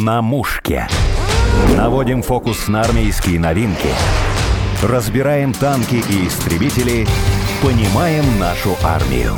На мушке. Наводим фокус на армейские новинки. Разбираем танки и истребители. Понимаем нашу армию.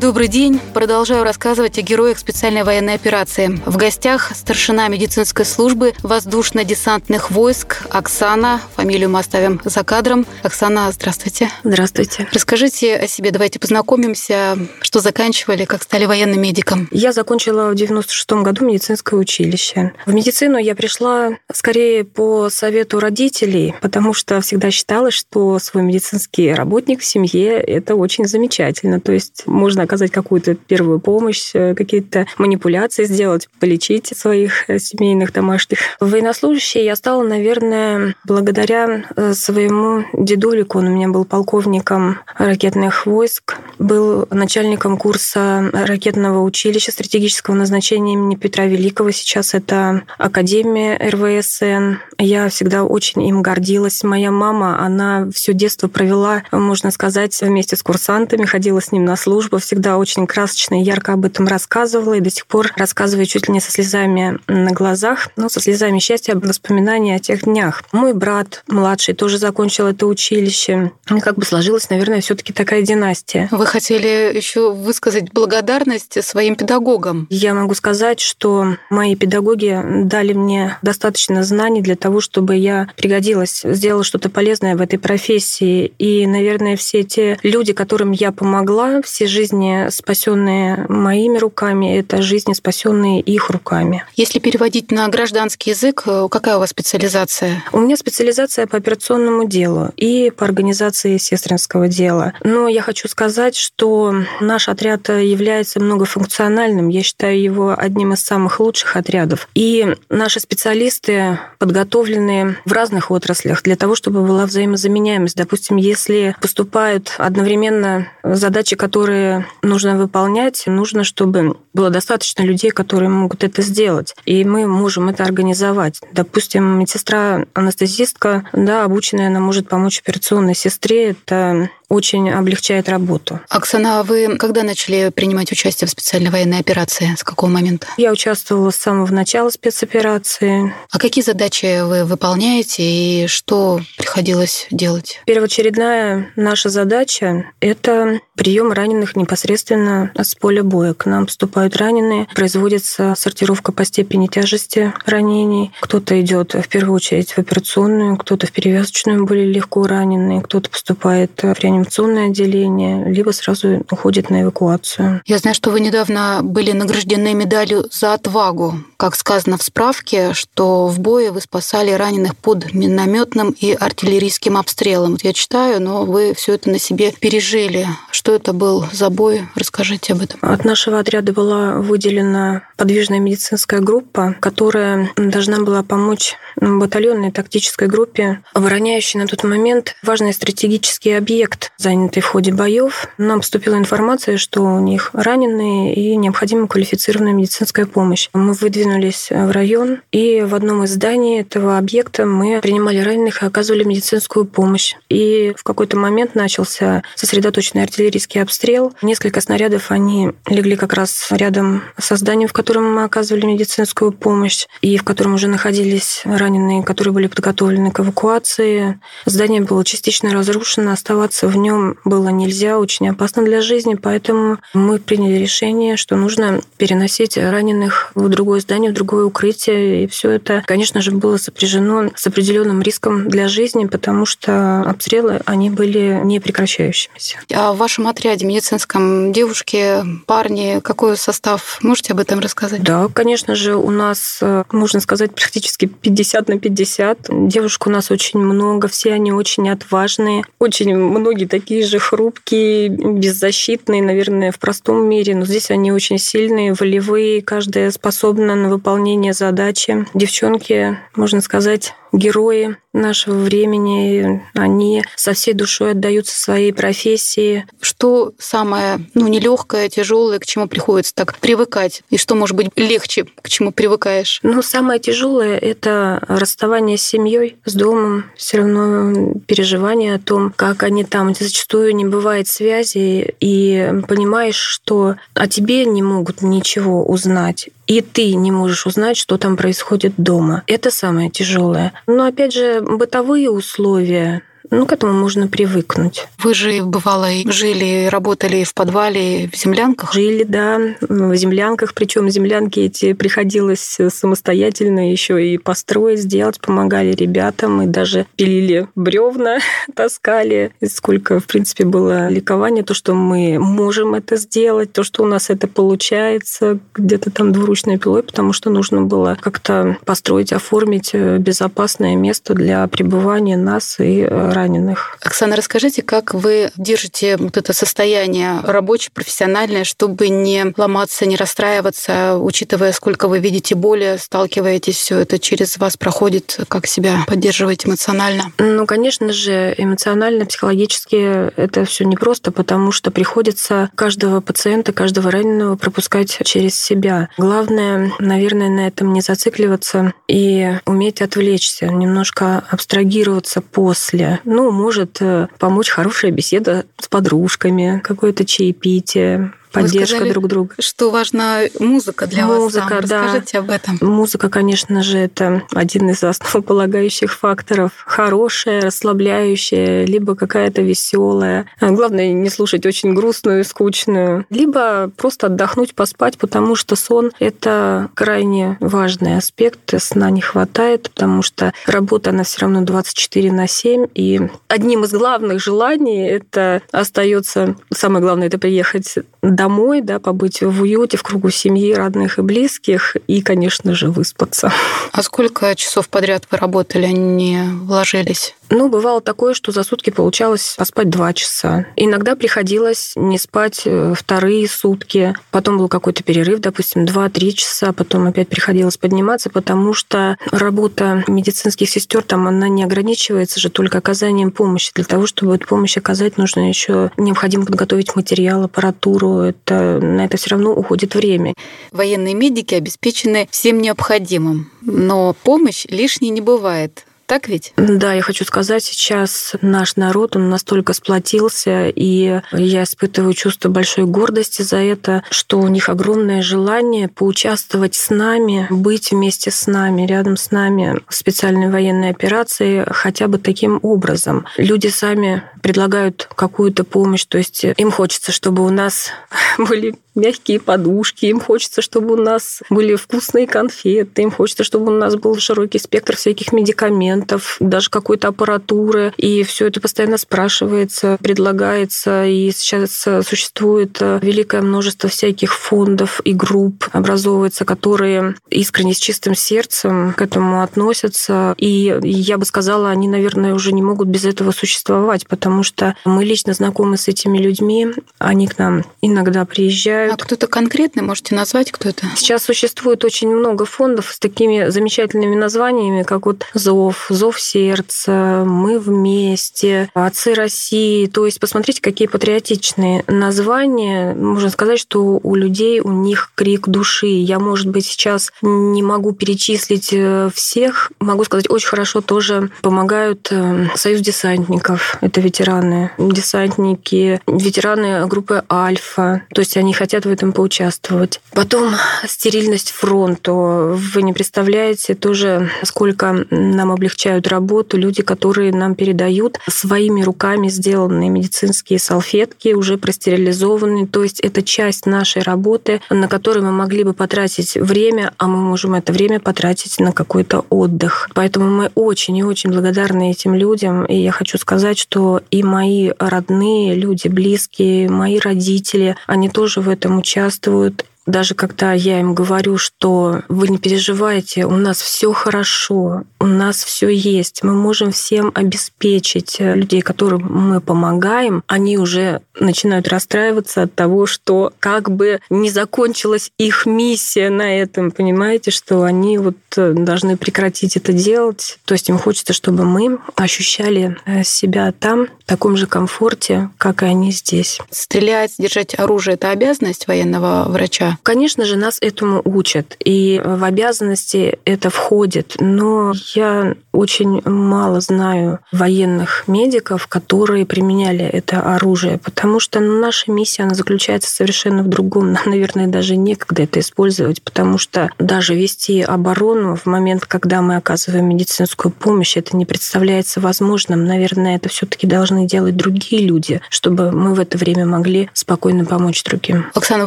Добрый день. Продолжаю рассказывать о героях специальной военной операции. В гостях старшина медицинской службы воздушно-десантных войск Оксана. Фамилию мы оставим за кадром. Оксана, здравствуйте. Здравствуйте. Расскажите о себе. Давайте познакомимся. Что заканчивали, как стали военным медиком? Я закончила в 96 году медицинское училище. В медицину я пришла скорее по совету родителей, потому что всегда считала, что свой медицинский работник в семье – это очень замечательно. То есть можно оказать какую-то первую помощь, э, какие-то манипуляции сделать, полечить своих э, семейных домашних. Военнослужащей я стала, наверное, благодаря э, своему дедулику. Он у меня был полковником ракетных войск, был начальником курса ракетного училища стратегического назначения имени Петра Великого. Сейчас это Академия РВСН. Я всегда очень им гордилась. Моя мама, она все детство провела, можно сказать, вместе с курсантами, ходила с ним на службу, всегда всегда очень красочно и ярко об этом рассказывала, и до сих пор рассказываю чуть ли не со слезами на глазах, но со слезами счастья, воспоминаний о тех днях. Мой брат младший тоже закончил это училище. И как бы сложилась, наверное, все таки такая династия. Вы хотели еще высказать благодарность своим педагогам. Я могу сказать, что мои педагоги дали мне достаточно знаний для того, чтобы я пригодилась, сделала что-то полезное в этой профессии. И, наверное, все те люди, которым я помогла, все жизни спасенные моими руками, это жизни, спасенные их руками. Если переводить на гражданский язык, э, какая у вас специализация? У меня специализация по операционному делу и по организации сестринского дела. Но я хочу сказать, что наш отряд является многофункциональным. Я считаю его одним из самых лучших отрядов. И наши специалисты подготовлены в разных отраслях для того, чтобы была взаимозаменяемость. Допустим, если поступают одновременно задачи, которые нужно выполнять, нужно, чтобы было достаточно людей, которые могут это сделать. И мы можем это организовать. Допустим, медсестра-анестезистка, да, обученная, она может помочь операционной сестре. Это очень облегчает работу. Оксана, а вы когда начали принимать участие в специальной военной операции? С какого момента? Я участвовала с самого начала спецоперации. А какие задачи вы выполняете и что приходилось делать? Первоочередная наша задача – это прием раненых непосредственно с поля боя. К нам поступают раненые, производится сортировка по степени тяжести ранений. Кто-то идет в первую очередь в операционную, кто-то в перевязочную более легко раненый, кто-то поступает в реанимацию реанимационное отделение, либо сразу уходит на эвакуацию. Я знаю, что вы недавно были награждены медалью за отвагу. Как сказано в справке, что в бое вы спасали раненых под минометным и артиллерийским обстрелом. Вот я читаю, но вы все это на себе пережили. Что это был за бой? Расскажите об этом. От нашего отряда была выделена подвижная медицинская группа, которая должна была помочь батальонной тактической группе, обороняющей на тот момент важный стратегический объект заняты в ходе боев. Нам поступила информация, что у них раненые и необходима квалифицированная медицинская помощь. Мы выдвинулись в район, и в одном из зданий этого объекта мы принимали раненых и оказывали медицинскую помощь. И в какой-то момент начался сосредоточенный артиллерийский обстрел. Несколько снарядов, они легли как раз рядом со зданием, в котором мы оказывали медицинскую помощь, и в котором уже находились раненые, которые были подготовлены к эвакуации. Здание было частично разрушено, оставаться в нем было нельзя, очень опасно для жизни, поэтому мы приняли решение, что нужно переносить раненых в другое здание, в другое укрытие. И все это, конечно же, было сопряжено с определенным риском для жизни, потому что обстрелы, они были не прекращающимися. А в вашем отряде медицинском девушки, парни, какой состав? Можете об этом рассказать? Да, конечно же, у нас, э, можно сказать, практически 50 на 50. Девушек у нас очень много, все они очень отважные. Очень многие такие же хрупкие, беззащитные, наверное, в простом мире, но здесь они очень сильные, волевые, каждая способна на выполнение задачи. Девчонки, можно сказать, герои нашего времени, они со всей душой отдаются своей профессии. Что самое ну, нелегкое, тяжелое, к чему приходится так привыкать? И что может быть легче, к чему привыкаешь? Ну, самое тяжелое это расставание с семьей, с домом. Все равно переживание о том, как они там. Зачастую не бывает связи, и понимаешь, что о тебе не могут ничего узнать и ты не можешь узнать, что там происходит дома. Это самое тяжелое. Но опять же, бытовые условия, ну, к этому можно привыкнуть. Вы же, бывало, жили, работали в подвале, в землянках? Жили, да, в землянках. Причем землянки эти приходилось самостоятельно еще и построить, сделать. Помогали ребятам и даже пилили бревна, таскали. И сколько, в принципе, было ликования, то, что мы можем это сделать, то, что у нас это получается где-то там двуручной пилой, потому что нужно было как-то построить, оформить безопасное место для пребывания нас и раненых. Оксана, расскажите, как вы держите вот это состояние рабочее, профессиональное, чтобы не ломаться, не расстраиваться, учитывая, сколько вы видите боли, сталкиваетесь, все это через вас проходит, как себя поддерживать эмоционально? Ну, конечно же, эмоционально, психологически это все непросто, потому что приходится каждого пациента, каждого раненого пропускать через себя. Главное, наверное, на этом не зацикливаться и уметь отвлечься, немножко абстрагироваться после. Ну, может э, помочь хорошая беседа с подружками, какое-то чаепитие, поддержка сказали, друг друга. Что важна музыка для музыка, вас? Да. Расскажите об этом. Музыка, конечно же, это один из основополагающих факторов. Хорошая, расслабляющая, либо какая-то веселая. Главное не слушать очень грустную, скучную. Либо просто отдохнуть, поспать, потому что сон – это крайне важный аспект. Сна не хватает, потому что работа, она все равно 24 на 7. И одним из главных желаний это остается, самое главное, это приехать домой, да, побыть в уюте, в кругу семьи, родных и близких, и, конечно же, выспаться. А сколько часов подряд вы работали, не вложились? Ну, бывало такое, что за сутки получалось поспать два часа. Иногда приходилось не спать э, вторые сутки. Потом был какой-то перерыв, допустим, два-три часа. Потом опять приходилось подниматься, потому что работа медицинских сестер там она не ограничивается же только оказанием помощи. Для того, чтобы эту помощь оказать, нужно еще необходимо подготовить материал, аппаратуру. Это, на это все равно уходит время. Военные медики обеспечены всем необходимым, но помощь лишней не бывает. Так ведь? Да, я хочу сказать, сейчас наш народ, он настолько сплотился, и я испытываю чувство большой гордости за это, что у них огромное желание поучаствовать с нами, быть вместе с нами, рядом с нами в специальной военной операции хотя бы таким образом. Люди сами предлагают какую-то помощь, то есть им хочется, чтобы у нас были мягкие подушки, им хочется, чтобы у нас были вкусные конфеты, им хочется, чтобы у нас был широкий спектр всяких медикаментов, даже какой-то аппаратуры. И все это постоянно спрашивается, предлагается. И сейчас существует великое множество всяких фондов и групп образовывается, которые искренне с чистым сердцем к этому относятся. И я бы сказала, они, наверное, уже не могут без этого существовать, потому что мы лично знакомы с этими людьми, они к нам иногда приезжают, а кто-то конкретный можете назвать, кто это? Сейчас существует очень много фондов с такими замечательными названиями, как вот ЗОВ, ЗОВ сердца, Мы вместе, Отцы России. То есть посмотрите, какие патриотичные названия. Можно сказать, что у людей у них крик души. Я, может быть, сейчас не могу перечислить э, всех. Могу сказать, очень хорошо тоже помогают э, Союз десантников. Это ветераны. Десантники, ветераны группы Альфа. То есть они хотят хотят в этом поучаствовать. Потом стерильность фронту. Вы не представляете тоже, сколько нам облегчают работу люди, которые нам передают своими руками сделанные медицинские салфетки, уже простерилизованные. То есть это часть нашей работы, на которой мы могли бы потратить время, а мы можем это время потратить на какой-то отдых. Поэтому мы очень и очень благодарны этим людям. И я хочу сказать, что и мои родные люди, близкие, мои родители, они тоже в этом участвуют даже когда я им говорю, что вы не переживайте, у нас все хорошо, у нас все есть, мы можем всем обеспечить людей, которым мы помогаем, они уже начинают расстраиваться от того, что как бы не закончилась их миссия на этом, понимаете, что они вот э, должны прекратить это делать. То есть им хочется, чтобы мы ощущали э, себя там в таком же комфорте, как и они здесь. Стрелять, держать оружие – это обязанность военного врача? Конечно же, нас этому учат. И в обязанности это входит. Но я очень мало знаю военных медиков, которые применяли это оружие, потому что ну, наша миссия она заключается совершенно в другом. Нам, наверное, даже некогда это использовать, потому что даже вести оборону в момент, когда мы оказываем медицинскую помощь, это не представляется возможным. Наверное, это все-таки должны делать другие люди, чтобы мы в это время могли спокойно помочь другим. Оксана,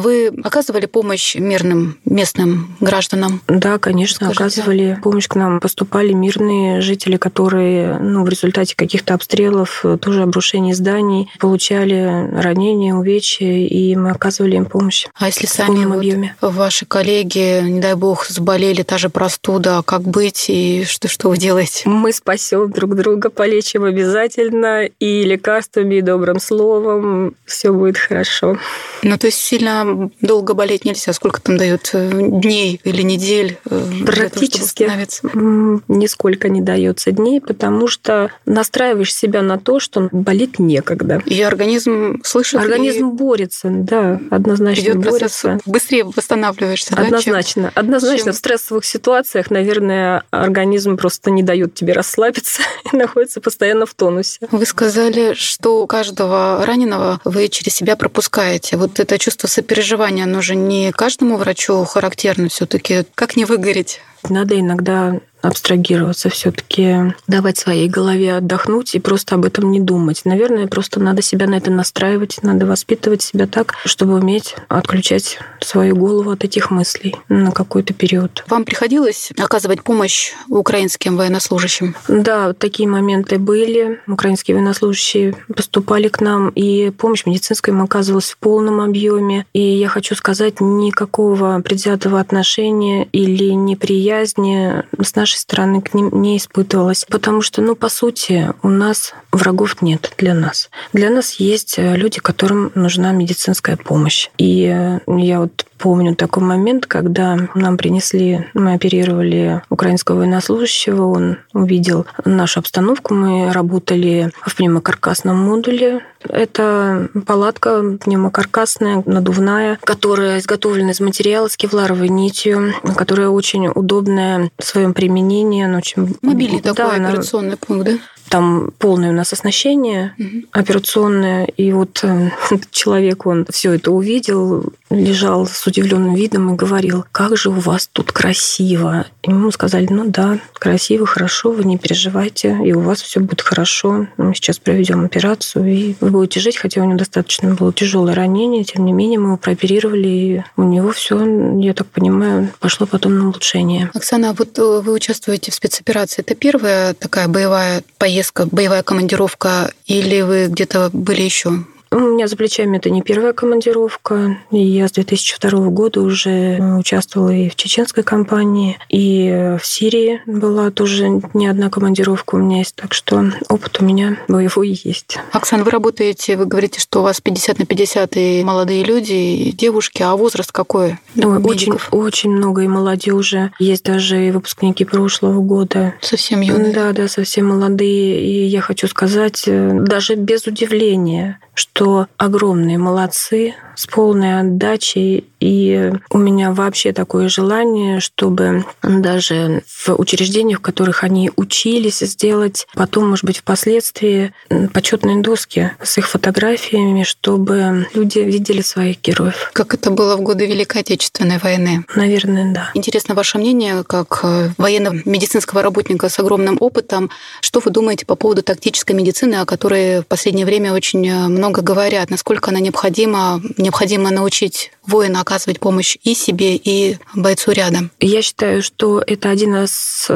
вы оказывали помощь мирным местным гражданам? Да, конечно, Скажите. оказывали помощь к нам. Поступали мирные жители, которые ну, в результате каких-то обстрелов, тоже обрушений зданий, получали ранения, увечья, и мы оказывали им помощь. А если сами вот объеме. ваши коллеги, не дай бог, заболели, та же простуда, как быть и что, что вы делаете? Мы спасем друг друга, полечим обязательно, и лекарствами, и добрым словом все будет хорошо. Ну, то есть сильно долго болеть нельзя? Сколько там дают э, дней или недель? Э, Практически того, нисколько не дается дней, потому что настраиваешь себя на то, что болеть некогда. И организм слышит? Организм и... борется, да, однозначно Идет борется. Быстрее восстанавливаешься, Однозначно. Да, Однозначно. Чем... В стрессовых ситуациях, наверное, организм просто не дает тебе расслабиться и находится постоянно в тонусе. Вы сказали, что у каждого раненого вы через себя пропускаете. Вот это чувство сопереживания, оно же не каждому врачу характерно все таки Как не выгореть? Надо иногда абстрагироваться все-таки, давать своей голове отдохнуть и просто об этом не думать. Наверное, просто надо себя на это настраивать, надо воспитывать себя так, чтобы уметь отключать свою голову от этих мыслей на какой-то период. Вам приходилось оказывать помощь украинским военнослужащим? Да, такие моменты были. Украинские военнослужащие поступали к нам, и помощь медицинская им оказывалась в полном объеме. И я хочу сказать, никакого предвзятого отношения или неприязни с нашей нашей стороны к ним не испытывалось, потому что, ну, по сути, у нас врагов нет для нас. Для нас есть э, люди, которым нужна медицинская помощь. И э, я вот помню такой момент, когда нам принесли, мы оперировали украинского военнослужащего, он увидел нашу обстановку, мы работали в пневмокаркасном модуле. Это палатка пневмокаркасная, надувная, которая изготовлена из материала с кевларовой нитью, которая очень удобная в своем применении. Она очень... Мобильный да, такой она... операционный пункт, да? Там полное у нас оснащение угу. операционное, и вот э, человек, он все это увидел, лежал с удивленным видом и говорил, как же у вас тут красиво. И ему сказали, ну да, красиво, хорошо, вы не переживайте, и у вас все будет хорошо. Мы сейчас проведем операцию, и вы будете жить, хотя у него достаточно было тяжелое ранение, тем не менее мы его прооперировали, и у него все, я так понимаю, пошло потом на улучшение. Оксана, а вот э, вы участвуете в спецоперации. Это первая такая боевая поездка, боевая командировка, или вы где-то были еще? У меня за плечами это не первая командировка. Я с 2002 года уже участвовала и в чеченской кампании, и в Сирии была тоже не одна командировка у меня есть. Так что опыт у меня боевой есть. Оксана, вы работаете, вы говорите, что у вас 50 на 50 и молодые люди, и девушки, а возраст какой? Ой, очень, очень много и молодежи. Есть даже и выпускники прошлого года. Совсем юные? Да, да, совсем молодые. И я хочу сказать, э, даже без удивления, что огромные молодцы с полной отдачей. И у меня вообще такое желание, чтобы даже в учреждениях, в которых они учились сделать, потом, может быть, впоследствии почетные доски с их фотографиями, чтобы люди видели своих героев. Как это было в годы Великой Отечественной войны? Наверное, да. Интересно ваше мнение, как э, военно-медицинского работника с огромным опытом. Что вы думаете по поводу тактической медицины, о которой в последнее время очень э, много говорят? Насколько она необходима необходимо научить воина оказывать помощь и себе, и бойцу рядом? Я считаю, что это один из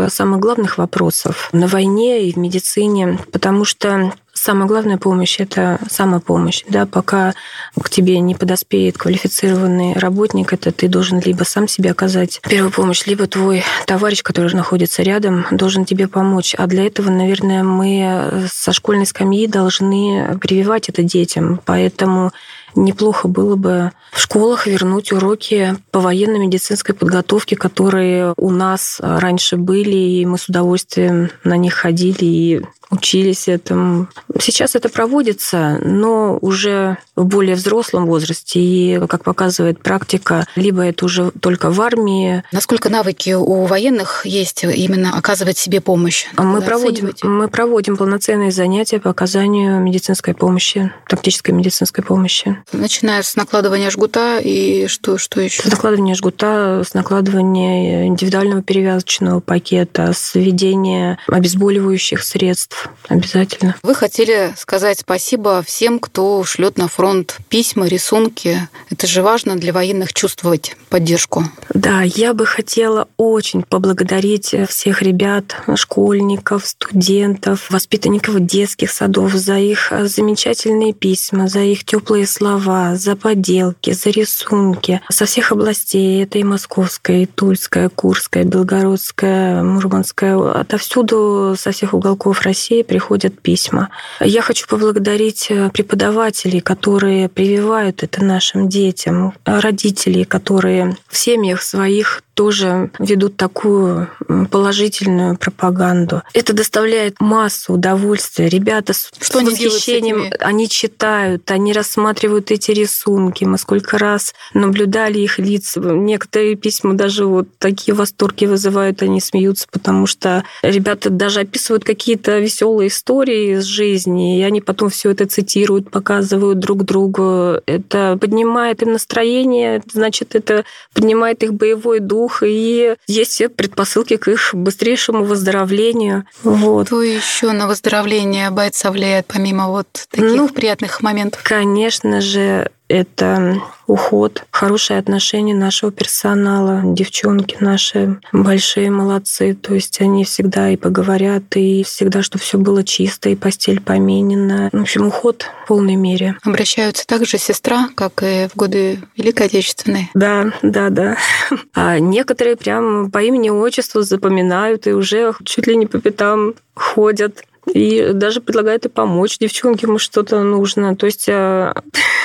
самых главных вопросов на войне и в медицине, потому что самая главная помощь – это самопомощь. Да, пока к тебе не подоспеет квалифицированный работник, это ты должен либо сам себе оказать первую помощь, либо твой товарищ, который находится рядом, должен тебе помочь. А для этого, наверное, мы со школьной скамьи должны прививать это детям. Поэтому неплохо было бы в школах вернуть уроки по военно-медицинской подготовке, которые у нас раньше были, и мы с удовольствием на них ходили и учились этому. Сейчас это проводится, но уже в более взрослом возрасте. И, как показывает практика, либо это уже только в армии. Насколько навыки у военных есть именно оказывать себе помощь? Мы проводим, мы проводим полноценные занятия по оказанию медицинской помощи, тактической медицинской помощи. Начиная с накладывания жгута и что, что еще? С накладывания жгута, с накладывания индивидуального перевязочного пакета, с введения обезболивающих средств, обязательно. Вы хотели сказать спасибо всем, кто шлет на фронт письма, рисунки. Это же важно для военных чувствовать поддержку. Да, я бы хотела очень поблагодарить всех ребят, школьников, студентов, воспитанников детских садов за их замечательные письма, за их теплые слова, за поделки, за рисунки со всех областей. Это и Московская, и Тульская, Курская, Белгородская, Мурманская, отовсюду, со всех уголков России России приходят письма. Я хочу поблагодарить э, преподавателей, которые прививают это нашим детям, родителей, которые в семьях своих тоже ведут такую положительную пропаганду. Это доставляет массу удовольствия. Ребята с Что восхищением, они читают, они рассматривают эти рисунки. Мы сколько раз наблюдали их лица. Некоторые письма даже вот такие восторги вызывают, они смеются, потому что ребята даже описывают какие-то веселые истории из жизни, и они потом все это цитируют, показывают друг другу. Это поднимает им настроение, значит, это поднимает их боевой дух, дух, и есть все предпосылки к их быстрейшему выздоровлению. Вот. Что еще на выздоровление бойца влияет, помимо вот таких ну, приятных моментов? Конечно же, это уход, хорошее отношение нашего персонала. Девчонки наши большие молодцы. То есть они всегда и поговорят, и всегда, чтобы все было чисто, и постель поменена. В общем, уход в полной мере. Обращаются также сестра, как и в годы Великой Отечественной. Да, да, да. А некоторые прям по имени отчеству запоминают и уже чуть ли не по пятам ходят и даже предлагает и помочь девчонке, ему что-то нужно. То есть... А,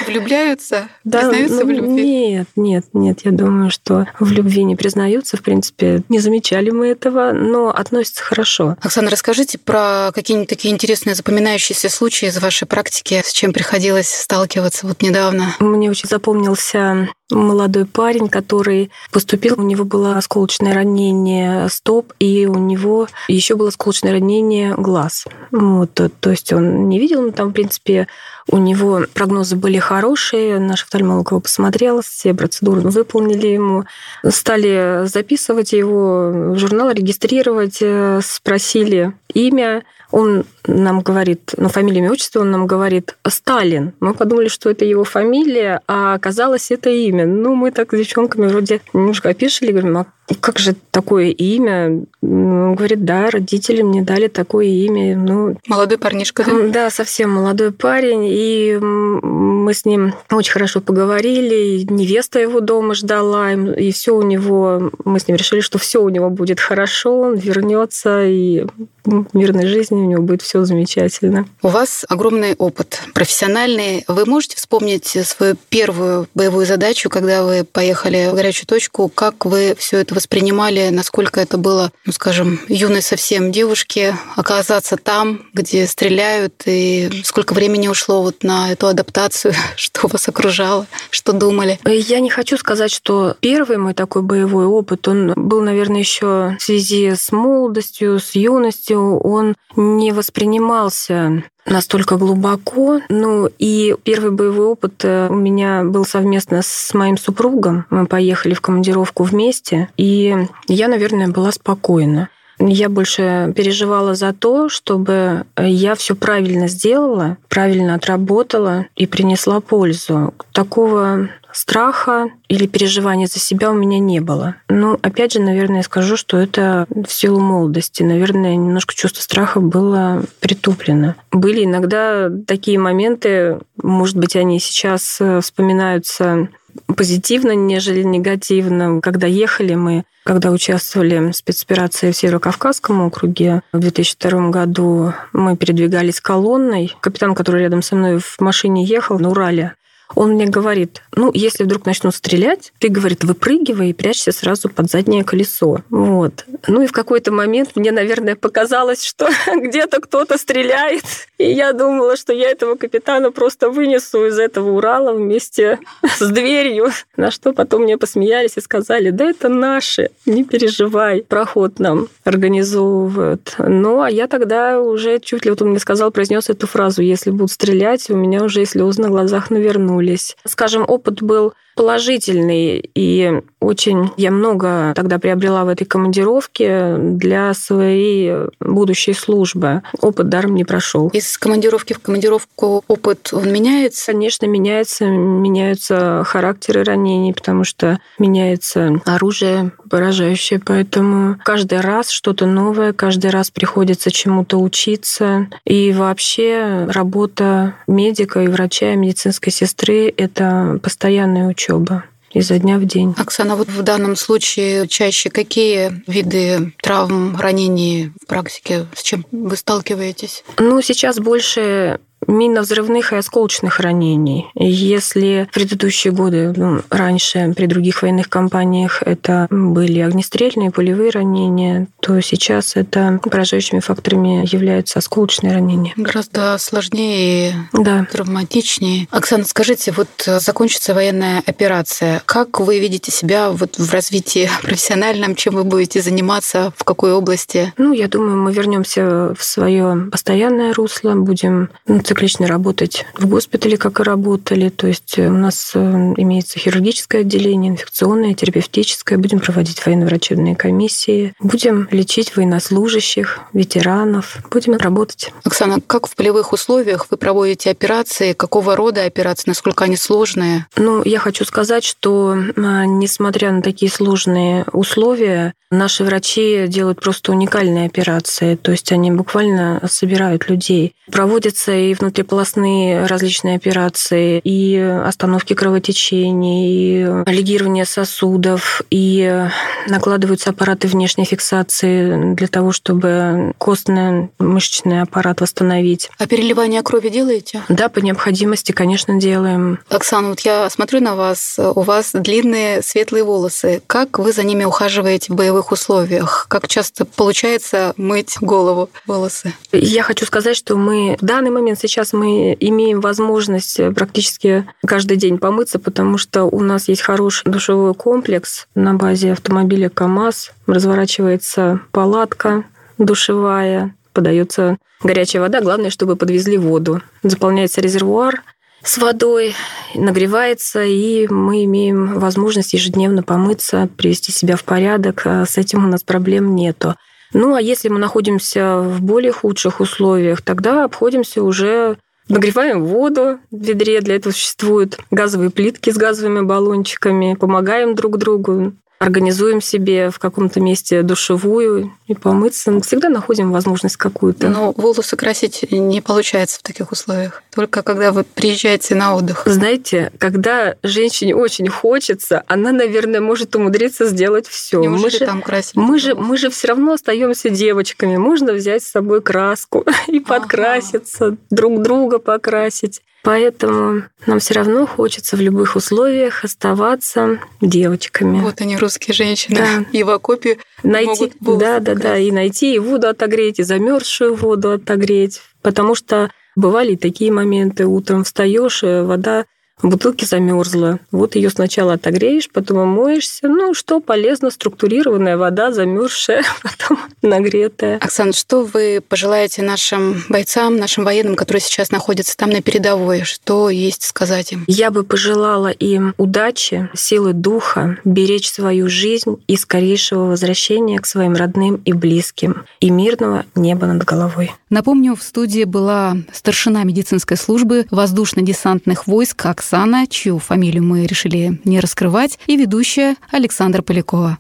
Влюбляются? Да, признаются ну, в любви? Нет, нет, нет. Я думаю, что в любви не признаются. В принципе, не замечали мы этого, но относятся хорошо. Оксана, расскажите про какие-нибудь такие интересные запоминающиеся случаи из вашей практики, с чем приходилось сталкиваться вот недавно. Мне очень запомнился молодой парень, который поступил, у него было осколочное ранение стоп, и у него еще было осколочное ранение глаз. Вот, то, есть он не видел, но там, в принципе, у него прогнозы были хорошие, наш офтальмолог его посмотрел, все процедуры выполнили ему, стали записывать его в журнал, регистрировать, э, спросили имя, он нам говорит, ну, фамилия, имя, отчество, он нам говорит Сталин. Мы подумали, что это его фамилия, а оказалось это имя. Ну, мы так с девчонками вроде немножко опишили, говорим, а как же такое имя? Он говорит, да, родители мне дали такое имя. Ну, молодой парнишка, да? Да, совсем молодой парень. И мы с ним очень хорошо поговорили. Невеста его дома ждала, и все у него. Мы с ним решили, что все у него будет хорошо, он вернется, и в мирной жизни у него будет все замечательно. У вас огромный опыт профессиональный. Вы можете вспомнить свою первую боевую задачу, когда вы поехали в горячую точку? Как вы все это воспринимали? Насколько это было, ну, скажем, юной совсем девушке оказаться там, где стреляют? И сколько времени ушло вот на эту адаптацию? Что вас окружало? Что думали? Я не хочу сказать, что первый мой такой боевой опыт, он был, наверное, еще в связи с молодостью, с юностью, он не воспринимался настолько глубоко. Ну и первый боевой опыт э, у меня был совместно с моим супругом. Мы поехали в командировку вместе, и я, наверное, была спокойна. Я больше переживала за то, чтобы я все правильно сделала, правильно отработала и принесла пользу. Такого страха или переживания за себя у меня не было. Ну, опять же, наверное, я скажу, что это в силу молодости. Наверное, немножко чувство страха было притуплено. Были иногда такие моменты, может быть, они сейчас э, вспоминаются позитивно, нежели негативно. Когда ехали мы, когда участвовали в спецоперации в Северо-Кавказском округе в 2002 году, мы передвигались колонной. Капитан, который рядом со мной в машине ехал на Урале, он мне говорит, ну, если вдруг начнут стрелять, ты, говорит, выпрыгивай и прячься сразу под заднее колесо. Вот. Ну и в какой-то момент мне, наверное, показалось, что где-то кто-то стреляет. И я думала, что я этого капитана просто вынесу из этого Урала вместе с дверью. На что потом мне посмеялись и сказали, да это наши, не переживай, проход нам организовывают. Ну, а я тогда уже чуть ли, вот он мне сказал, произнес эту фразу, если будут стрелять, у меня уже слезы на глазах навернулись вернулись. Скажем, опыт был положительный, и очень я много тогда приобрела в этой командировке для своей будущей службы. Опыт даром не прошел. Из командировки в командировку опыт он меняется? Конечно, меняется. Меняются характеры ранений, потому что меняется оружие поражающее. Поэтому каждый раз что-то новое, каждый раз приходится чему-то учиться. И вообще работа медика и врача, и медицинской сестры — это постоянная учеба изо дня в день. Оксана, вот в данном случае чаще какие виды травм, ранений в практике, с чем вы сталкиваетесь? Ну, сейчас больше минно-взрывных и осколочных ранений. Если в предыдущие годы, ну, раньше при других военных кампаниях это были огнестрельные, пулевые ранения, то сейчас это поражающими факторами являются осколочные ранения. Гораздо сложнее и да. травматичнее. Оксана, скажите, вот закончится военная операция. Как вы видите себя вот в развитии профессиональном? Чем вы будете заниматься? В какой области? Ну, я думаю, мы вернемся в свое постоянное русло, будем ну, циклично работать в госпитале, как и работали. То есть э, у нас э, имеется хирургическое отделение, инфекционное, терапевтическое. Будем проводить военно-врачебные комиссии. Будем лечить военнослужащих, ветеранов. Будем работать. Оксана, как в полевых условиях вы проводите операции? Какого рода операции? Насколько они сложные? Ну, я хочу сказать, что несмотря на такие сложные условия, наши врачи делают просто уникальные операции. То есть они буквально собирают людей. Проводятся и внутриполосные различные операции, и остановки кровотечений, и лигирование сосудов, и накладываются аппараты внешней фиксации для того, чтобы костно-мышечный аппарат восстановить. А переливание крови делаете? Да, по необходимости, конечно, делаем. Оксана, вот я смотрю на вас, у вас длинные светлые волосы. Как вы за ними ухаживаете в боевых условиях? Как часто получается мыть голову, волосы? Я хочу сказать, что мы в данный момент сейчас сейчас мы имеем возможность практически каждый день помыться, потому что у нас есть хороший душевой комплекс на базе автомобиля КАМАЗ. Разворачивается палатка душевая, подается горячая вода. Главное, чтобы подвезли воду. Заполняется резервуар с водой, нагревается, и мы имеем возможность ежедневно помыться, привести себя в порядок. А с этим у нас проблем нету. Ну, а если мы находимся в более худших условиях, тогда обходимся уже Нагреваем воду в ведре, для этого существуют газовые плитки с газовыми баллончиками, помогаем друг другу организуем себе в каком-то месте душевую и помыться. Всегда находим возможность какую-то. Но волосы красить не получается в таких условиях. Только когда вы приезжаете на отдых. Знаете, когда женщине очень хочется, она, наверное, может умудриться сделать все. Мы же там красить? Мы же, мы же все равно остаемся девочками. Можно взять с собой краску и подкраситься, ага. друг друга покрасить. Поэтому нам все равно хочется в любых условиях оставаться девочками. Вот они, русские женщины. Да. И в окопе найти, могут да, да, да, и найти и воду отогреть, и замерзшую воду отогреть, потому что бывали такие моменты. Утром встаешь, вода в бутылке замерзла. Вот ее сначала отогреешь, потом умоешься. Ну, что полезно, структурированная вода, замерзшая, потом нагретая. Оксана, что вы пожелаете нашим бойцам, нашим военным, которые сейчас находятся там на передовой? Что есть сказать им? Я бы пожелала им удачи, силы духа, беречь свою жизнь и скорейшего возвращения к своим родным и близким, и мирного неба над головой. Напомню, в студии была старшина медицинской службы воздушно-десантных войск Оксана, чью фамилию мы решили не раскрывать, и ведущая Александра Полякова.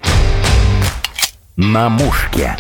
На мушке.